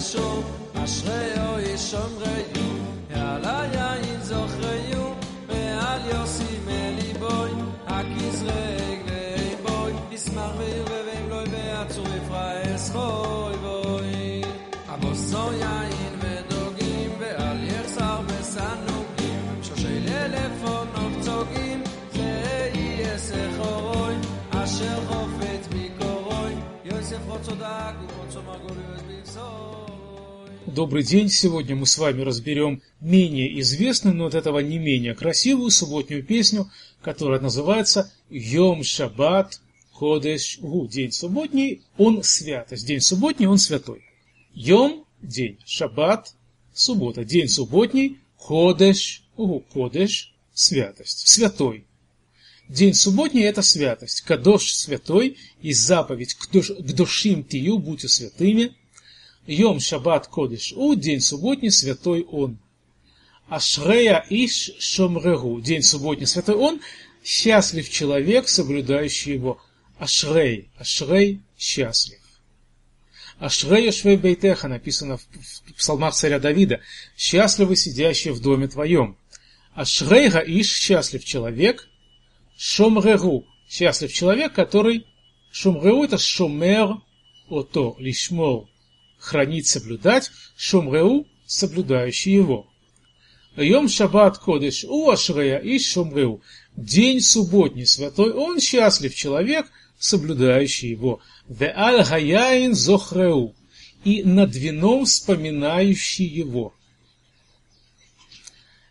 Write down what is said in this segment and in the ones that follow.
קודשו, אשריו איש שומריו, ועל היין זוכריו, ועל יוסי מליבוי, הכיס רגלי בוי, ישמח וירבבם לוי ועצור יפרעס חוי בוי. עמוסו יין ודוגים, ועל יחסר וסנוגים, שושי ללפון נופצוגים, זה יהיה סחורוי, אשר חופץ ביקורוי, יוסף רוצודק ורוצו מרגוליוס בבשוי. Добрый день! Сегодня мы с вами разберем менее известную, но от этого не менее красивую субботнюю песню, которая называется «Йом Шаббат Кодеш Гу». День субботний, он святость. День субботний, он святой. Йом – день, Шаббат – суббота. День субботний, Кодеш Гу. Кодеш – святость, святой. День субботний – это святость. Кадош – святой, и заповедь «Кдошим тию» – будьте святыми – Йом Шаббат Кодиш У, день субботний, святой он. Ашрея Иш Шомрегу, день субботний, святой он, счастлив человек, соблюдающий его. Ашрей, Ашрей, счастлив. Ашрей Швей Бейтеха написано в псалмах царя Давида, счастливый сидящий в доме твоем. Ашрей Гаиш, счастлив человек, Шомрегу, счастлив человек, который Шомрегу это Шомер, ото, лишмор, хранить, соблюдать, шумреу, соблюдающий его. Йом Шаббат Кодеш у Ашрея и Шумреу. День субботний святой, он счастлив человек, соблюдающий его. Ве аль гаяин зохреу. И над вином вспоминающий его.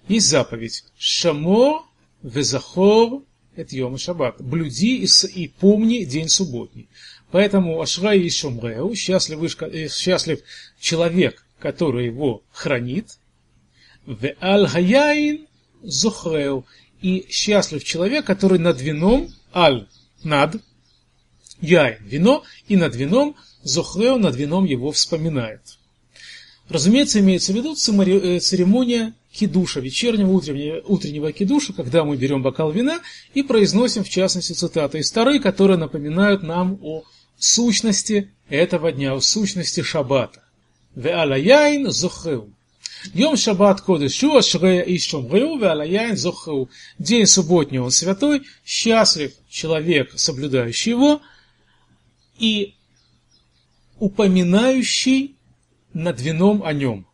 Есть заповедь. Шамо везахор это Йом Шаббат. Блюди и, и помни день субботний. Поэтому Ашрай и счастлив, э, счастлив человек, который его хранит, в аль гаяин зухреу, и счастлив человек, который над вином, аль, над, яин, вино, и над вином, зухреу, над вином его вспоминает. Разумеется, имеется в виду э, церемония кидуша, вечернего, утреннего, утреннего кидуша, когда мы берем бокал вина и произносим, в частности, цитаты из Тары, которые напоминают нам о сущности этого дня, о сущности шаббата. Ве'ала яин зухрeu. Йом шаббат кодешу ашрея и шумреу ве'ала яин зухрeu. День субботний он святой, счастлив человек, соблюдающий его, и упоминающий над вином о нем.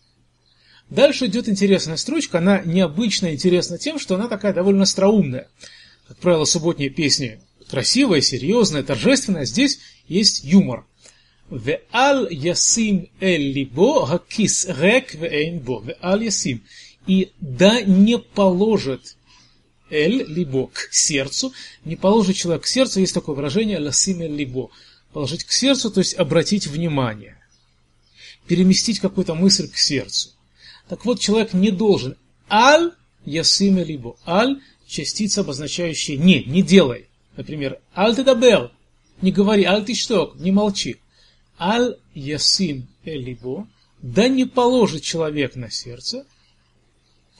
Дальше идет интересная строчка, она необычно интересна тем, что она такая довольно остроумная. Как правило, субботние песни красивая, серьезная, торжественная, здесь есть юмор. Ве'ал ясим эль либо гакис рек ве'эйн бо. Ве'ал ясим. И да не положит эль либо к сердцу, не положит человек к сердцу, есть такое выражение ласим эль либо. Положить к сердцу, то есть обратить внимание. Переместить какую-то мысль к сердцу. Так вот, человек не должен. Аль ясим эль либо. Аль частица, обозначающая не, не делай. Например, аль тедабер, не говори, аль ты что, не молчи. Аль ясим элибо, да не положит человек на сердце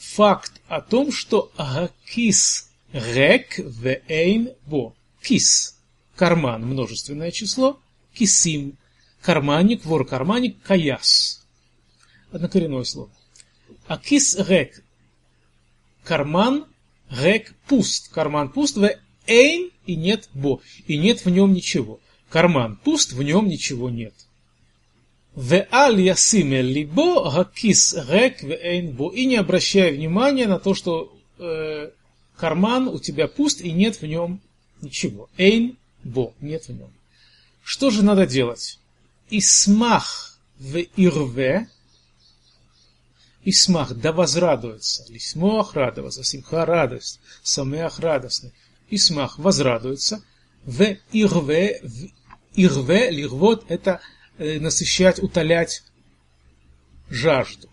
факт о том, что гакис рек вейн бо. Кис – карман, множественное число, кисим – карманник, вор-карманник, каяс. Однокоренное слово. А кис рек – карман, рек – пуст, карман пуст, в эйн и нет бо, и нет в нем ничего. Карман пуст, в нем ничего нет. Ве'аль ясим либо гакис рек ве'эйн бо. И не обращай внимания на то, что э, карман у тебя пуст и нет в нем ничего. Эйн бо, нет в нем. Что же надо делать? Исмах в ирве, Исмах, да возрадуется. Лисмох радоваться, симха радость, самеах радостный. Исмах возрадуется. В ирве, в ирве, лирвот, это э, насыщать, утолять жажду.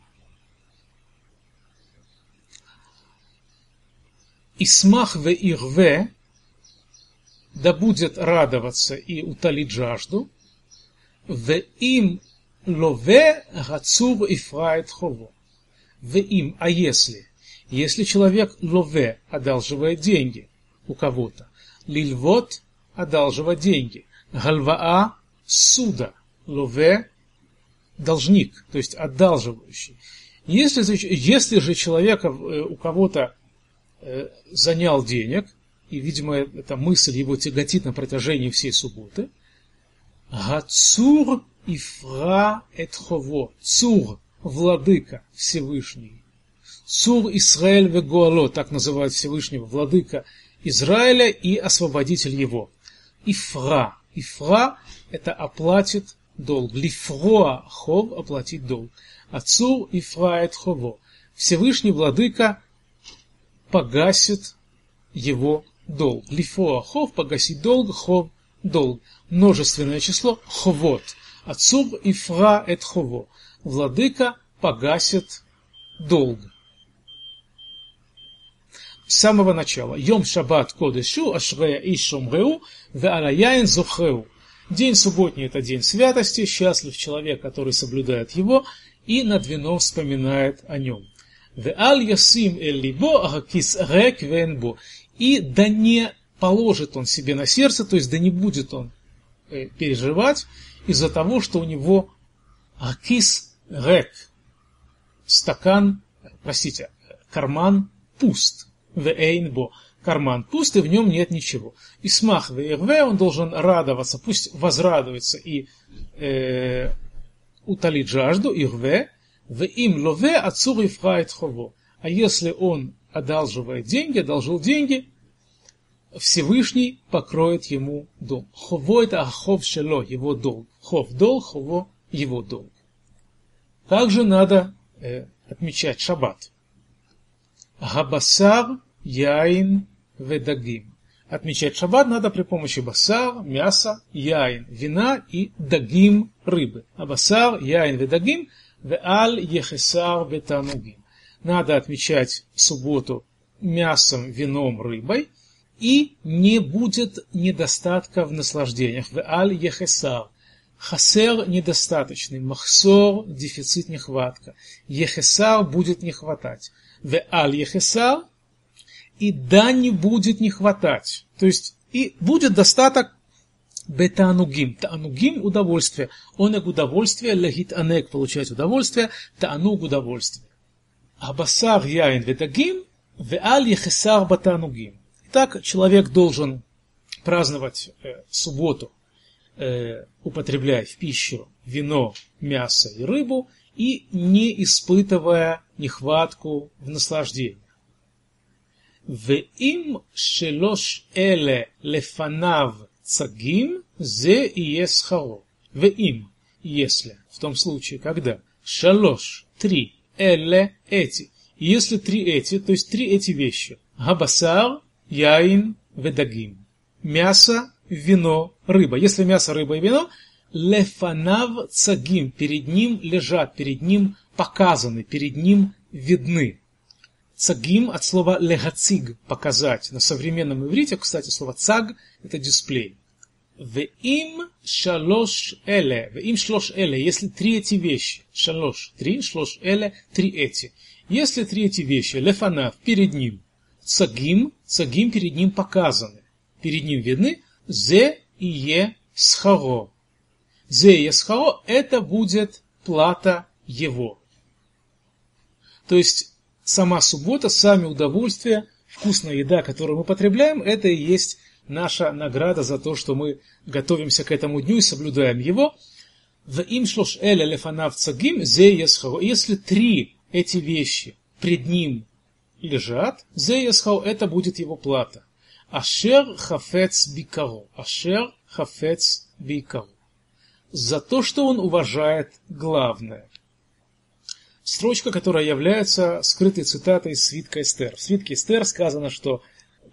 Исмах в ирве, да будет радоваться и утолить жажду. В им лове гацур ифрает хово. В им, а если? Если человек лове одалживает деньги, у кого-то. Лильвот – одалживать деньги. Гальваа – суда. Лове должник, то есть одалживающий. Если, если же человека, э, у кого-то э, занял денег, и, видимо, эта мысль его тяготит на протяжении всей субботы, Гацур ифра этхово. Цур, владыка Всевышний. Цур Исраэль вегуало, так называют Всевышнего, владыка Израиля и освободитель его. Ифра. Ифра – это оплатит долг. Лифроа хов – оплатить долг. Отцу ифрает хово. Всевышний владыка погасит его долг. Лифроа хов – погасить долг, хов – долг. Множественное число – ховот. Отцу ифра эт хово. Владыка погасит долг с самого начала. Йом шаббат кодешу, ашрея и шумреу, ве алаяин зухреу. День субботний – это день святости, счастлив человек, который соблюдает его, и над вином вспоминает о нем. Ве аль ясим эль либо агакис рек венбо. И да не положит он себе на сердце, то есть да не будет он э, переживать из-за того, что у него акис рек, стакан, простите, карман пуст вейнбо, карман пуст, и в нем нет ничего. И смах вейрве, он должен радоваться, пусть возрадуется и э, утолит жажду, ирве, в им лове отцур и хово. А если он одалживает деньги, одолжил деньги, Всевышний покроет ему долг. Хово это ахов шело, его долг. Хов долг, хово его долг. Также надо э, отмечать шаббат. Габасар, яин, ведагим. Отмечать шаббат надо при помощи басар, мяса, яин, вина и дагим, рыбы. А басар, яин, ведагим, веаль ехесар бетанугим. Надо отмечать субботу мясом, вином, рыбой, и не будет недостатка в наслаждениях. Веаль ехесар. Хасер недостаточный, махсор дефицит нехватка. Ехесар будет не хватать в аль ехесар, и да не будет не хватать. То есть и будет достаток бетанугим. Таанугим – удовольствие. Онег – удовольствие, легит анег – получать удовольствие, таануг – удовольствие. Абасар яин ведагим, веаль ехесар батанугим. Так человек должен праздновать э, субботу, э, употребляя в пищу вино, мясо и рыбу, и не испытывая нехватку в наслаждении. ואם שלוש אלה לפניו צגים, זה יהיה שכרו. ואם, если, в том случае, когда, шалош, три, эле, эти, если три эти, то есть три эти вещи, габасар, яин, ведагим, мясо, вино, рыба. Если мясо, рыба и вино, лефанав цагим, перед ним лежат, перед ним показаны, перед ним видны. Цагим от слова легациг – показать. На современном иврите, кстати, слово цаг – это дисплей. им шалош эле, им шлош эле, если три эти вещи, шалош, три, шлош эле, три эти. Если три эти вещи, лефанав, перед ним, цагим, цагим перед ним показаны, перед ним видны, зе и е схаро. Зе и схаро – это будет плата его. То есть сама суббота, сами удовольствия, вкусная еда, которую мы потребляем, это и есть наша награда за то, что мы готовимся к этому дню и соблюдаем его. Если три эти вещи пред ним лежат, это будет его плата. Ашер хафец бикаро. Ашер хафец бикаро. За то, что он уважает главное строчка, которая является скрытой цитатой из свитка Эстер. В свитке Эстер сказано, что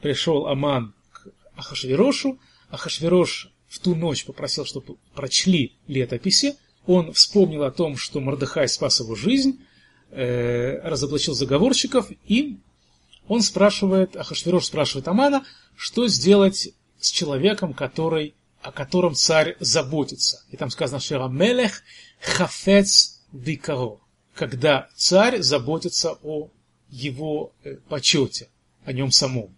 пришел Аман к Ахашверошу, Ахашверош в ту ночь попросил, чтобы прочли летописи, он вспомнил о том, что Мордыхай спас его жизнь, э, разоблачил заговорщиков, и он спрашивает, Ахашверош спрашивает Амана, что сделать с человеком, который, о котором царь заботится. И там сказано, что Мелех хафец викаро когда царь заботится о его э, почете, о нем самом.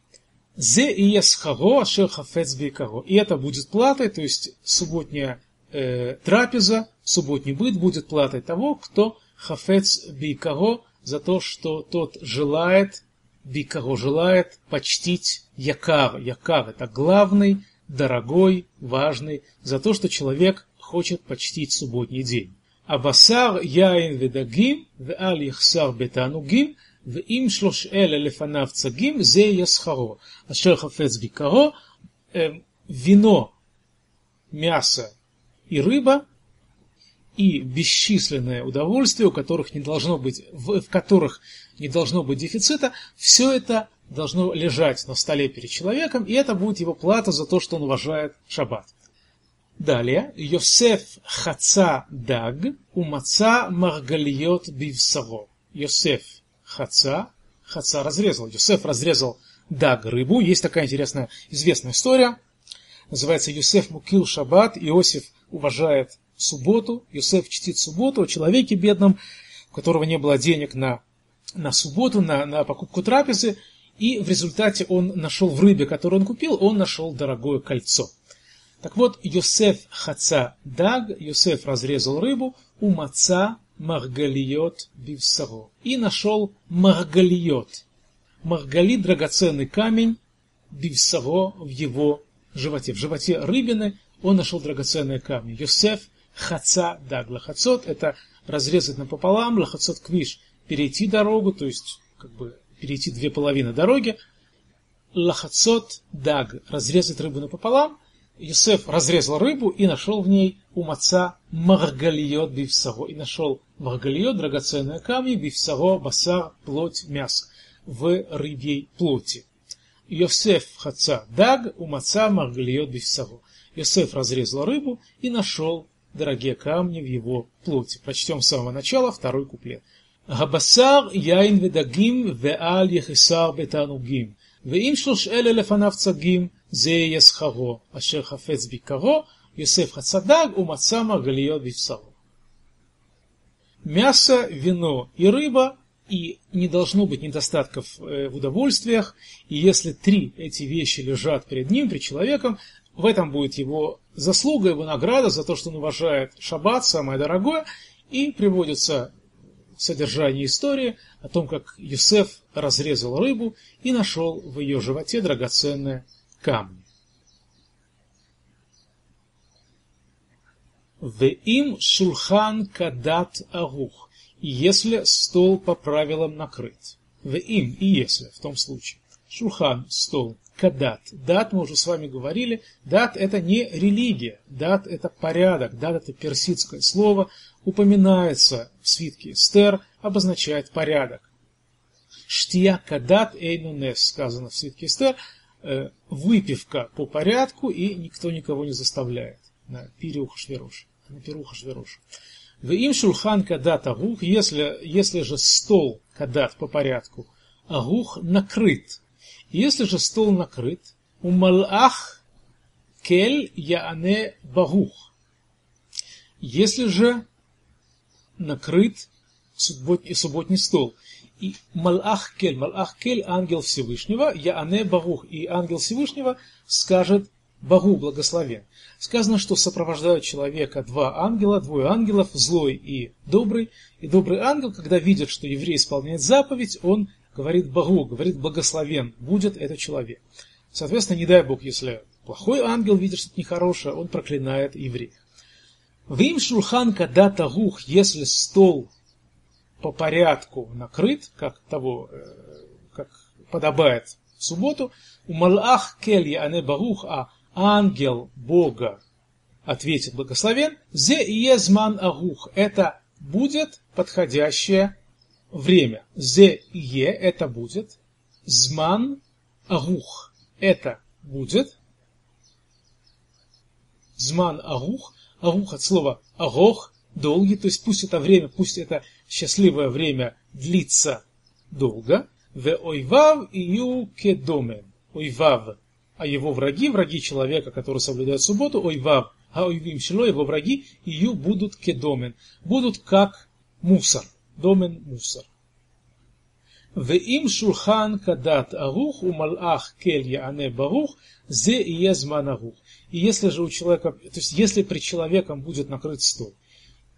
Зе и есхаро ашер хафец бейкаро. И это будет платой, то есть субботняя э, трапеза, субботний быт будет платой того, кто хафец бикаго за то, что тот желает, бикаго желает почтить якар. Якар это главный, дорогой, важный, за то, что человек хочет почтить субботний день. הבשר, יין ודגים, ואל יחסר בתענוגים, ואם שלוש אלה לפניו צגים, זה יהיה שכרו. אשר חפץ ביקרו, вино, мясо и рыба, и бесчисленное удовольствие, у которых не должно быть, в, в которых не должно быть дефицита, все это должно лежать на столе перед человеком, и это будет его плата за то, что он уважает шаббат. Далее, Йосеф хаца даг, умаца маргальот бивсаро. Йосеф хаца, хаца разрезал. Йосеф разрезал даг рыбу. Есть такая интересная, известная история. Называется Йосеф мукил шаббат. Иосиф уважает субботу. Йосеф чтит субботу о человеке бедном, у которого не было денег на, на субботу, на, на покупку трапезы. И в результате он нашел в рыбе, которую он купил, он нашел дорогое кольцо. Так вот, Йосеф хаца даг, Йосеф разрезал рыбу, у маца маргалиот бивсаро. И нашел маргалиот. Маргали – драгоценный камень, бивсаро в его животе. В животе рыбины он нашел драгоценные камни. Йосеф хаца даг. Лахацот – это разрезать напополам, лахацот квиш – перейти дорогу, то есть как бы перейти две половины дороги. Лахацот даг – разрезать рыбу напополам, Юсеф разрезал рыбу и нашел в ней у маца маргалиот бивсаро. И нашел маргалиот, драгоценные камни, бивсаро, басар, плоть, мясо в рыбьей плоти. Йосеф хаца даг, у маца маргалиот бивсаро. Йосеф разрезал рыбу и нашел дорогие камни в его плоти. Прочтем с самого начала второй куплет. הבשר, יין ודגים, ואל יחסר בתענוגים. ואם שלוש אלה לפניו צגים, זה יהיה שכרו, אשר חפץ ביקרו, יוסף חצדג ומצא מרגליות בבשרו. Мясо, вино и рыба, и не должно быть недостатков в удовольствиях, и если три эти вещи лежат перед ним, перед человеком, в этом будет его заслуга, его награда за то, что он уважает шаббат, самое дорогое, и приводится содержание истории о том, как Юсеф разрезал рыбу и нашел в ее животе драгоценное камни. Веим шулхан кадат агух. И если стол по правилам накрыт. Веим и если в том случае. Шулхан – стол. Кадат. Дат, мы уже с вами говорили, дат это не религия, дат это порядок, дат это персидское слово, упоминается в свитке Эстер, обозначает порядок. Штия кадат эйнунес, сказано в свитке Эстер, Э, выпивка по порядку, и никто никого не заставляет. На пирюха шверуш. На пируха шверуш. В им шульхан кадат агух, если, если же стол кадат по порядку, агух накрыт. Если же стол накрыт, у малах кель яане багух. Если же накрыт субботний, субботний стол, и Малах Кель, Малах Кель, ангел Всевышнего, Яане Багух, и ангел Всевышнего скажет Богу благословен. Сказано, что сопровождают человека два ангела, двое ангелов, злой и добрый. И добрый ангел, когда видит, что еврей исполняет заповедь, он говорит Богу, говорит благословен, будет этот человек. Соответственно, не дай Бог, если плохой ангел видит что-то нехорошее, он проклинает еврея. В им шурхан када тагух, если стол по порядку накрыт, как того, э, как подобает в субботу, у Малах Келья Ане Барух, а ангел Бога ответит благословен, зе езман агух, это будет подходящее время. Зе е, это будет, зман агух, это будет, зман агух, агух от слова агох, долгий, то есть пусть это время, пусть это счастливое время длится долго. В ойвав ию кедомен. Ойвав, а его враги, враги человека, который соблюдает субботу, ойвав, а ойвим шило, его враги, ию будут кедомен. Будут как мусор Домен мусор. ואם שולחן כדת ערוך ומלאך כל יענה ברוך, זה יהיה זמן ערוך. И если же у человека, то есть если при человеком будет накрыт стол,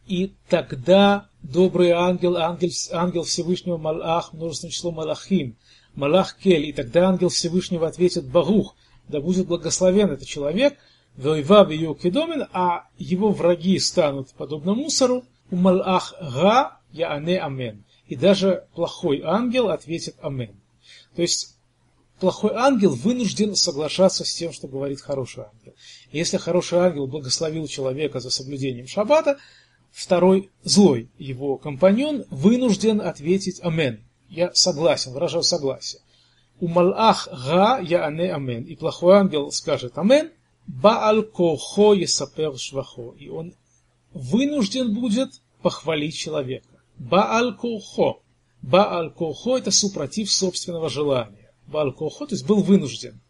и тогда добрый ангел, ангел, ангел Всевышнего Малах, множественное число Малахим, Малах Кель, и тогда ангел Всевышнего ответит Багух, да будет благословен этот человек, Войва Кедомен, а его враги станут подобно мусору, у Малах Га Яане Амен. И даже плохой ангел ответит Амен. То есть плохой ангел вынужден соглашаться с тем, что говорит хороший ангел. Если хороший ангел благословил человека за соблюдением шаббата, второй злой его компаньон вынужден ответить «Амен». Я согласен, выражаю согласие. У Малах Га я ане Амен. И плохой ангел скажет Амен. Бааль кохо есапер швахо. И он вынужден будет похвалить человека. Бааль кохо. Бааль кохо это супротив собственного желания. Бааль кохо, то есть был вынужден.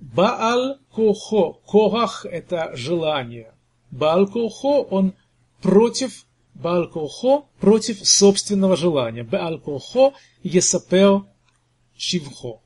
Бааль кохо. Корах это желание. Бааль кохо он против Бааль кохо против собственного желания. Бааль кохо есапер шивхо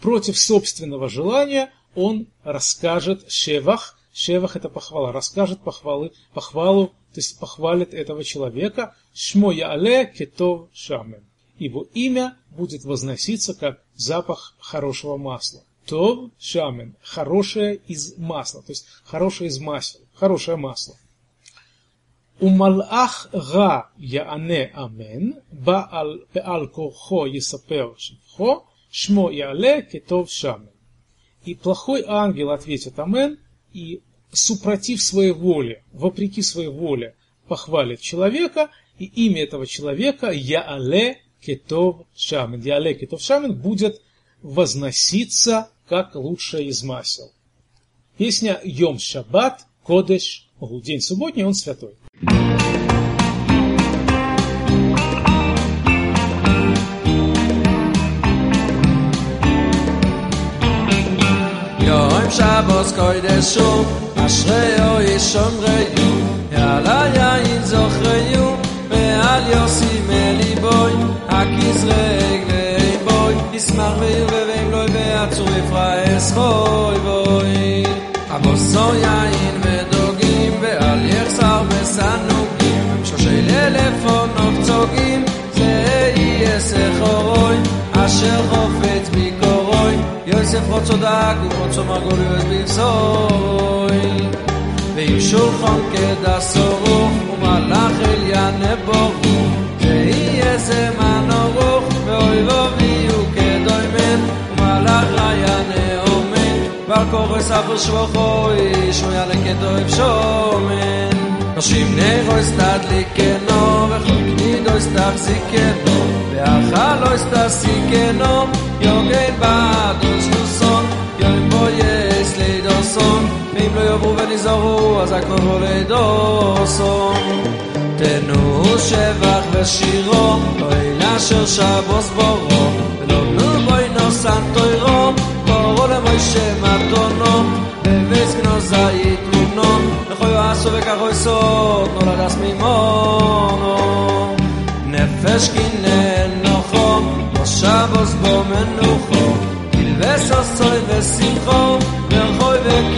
против собственного желания он расскажет шевах. Шевах это похвала, расскажет похвалы, похвалу, то есть похвалит этого человека. Шмо яале кетов шамен. Его имя будет возноситься как запах хорошего масла. Тов шамен, хорошее из масла, то есть хорошее из масла, хорошее масло. ומלאך רע יענה אמן, בעל, בעל כורחו יספר שבחו, Шмо и Але кетов шамен. И плохой ангел ответит Амен, и супротив своей воли, вопреки своей воле, похвалит человека, и имя этого человека Яале Кетов Шамен. Яале Кетов Шамин будет возноситься как лучшее из масел. Песня Йом Шаббат Кодеш Огу. День субботний, он святой. Yom Shabbos Kodesh Shom קוידשו אשריו ישומריו יאללה יין זוכריו ועל יוסי מליבוי הכיס רגלי בוי נשמח ויובבים לוי ועצור יפרעס חוי בוי. עמוסו יין ודוגים ועל יחסר וסנוגים שלושי ללפון נופצוגים זה יהיה סחורוי אשר חופץ ביקורוי. יוסף רוצו דק ורוצו מרגול יועד בבשוי im shulchan kedasor u malach el yanebo ei ese manogo ve oy lo vi u kedoy men malach la yane omen bar kor sa shvocho ish u yale kedoy shomen Shim nego istad likeno ve khokid istad zikeno ve akhal istad zikeno אם לא יבואו ונזהרו, אז הכל עולה דוסון. תנו שבח ושירו, אוי נשר שבוס בורו, ולא נו בוי נוסן תוירו, בורו למוישה מתונו, בביס גנו זית לינו, נכוי יועסו וכך אוי נולד אס מימונו. נפש כינה נוחו, מושב בוס בו מנוחו, כלבס עשוי ושמחו, ורחוי וכי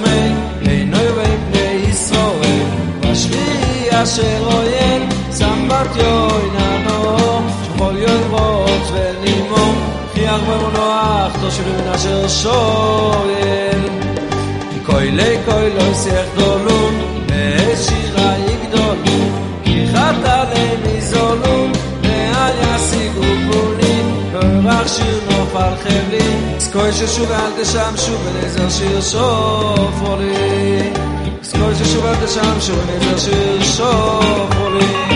אשר אויל, שם ברטיו עננו, שכל ירבות ונימו, כי ארבע ונוח, תושבים מן אשר שויל. כוי לי כוי לא שיח דולון, ושירה יגדולו, כי חטא למזולון, והיה סיגו פונים, ורח שיר נופל חבלי, זכוי ששוב אל תשם שוב, ולעזר שיר שופורי. Γνώρισε σε βάρτες άμψο, μην είναι τόσο σόφολη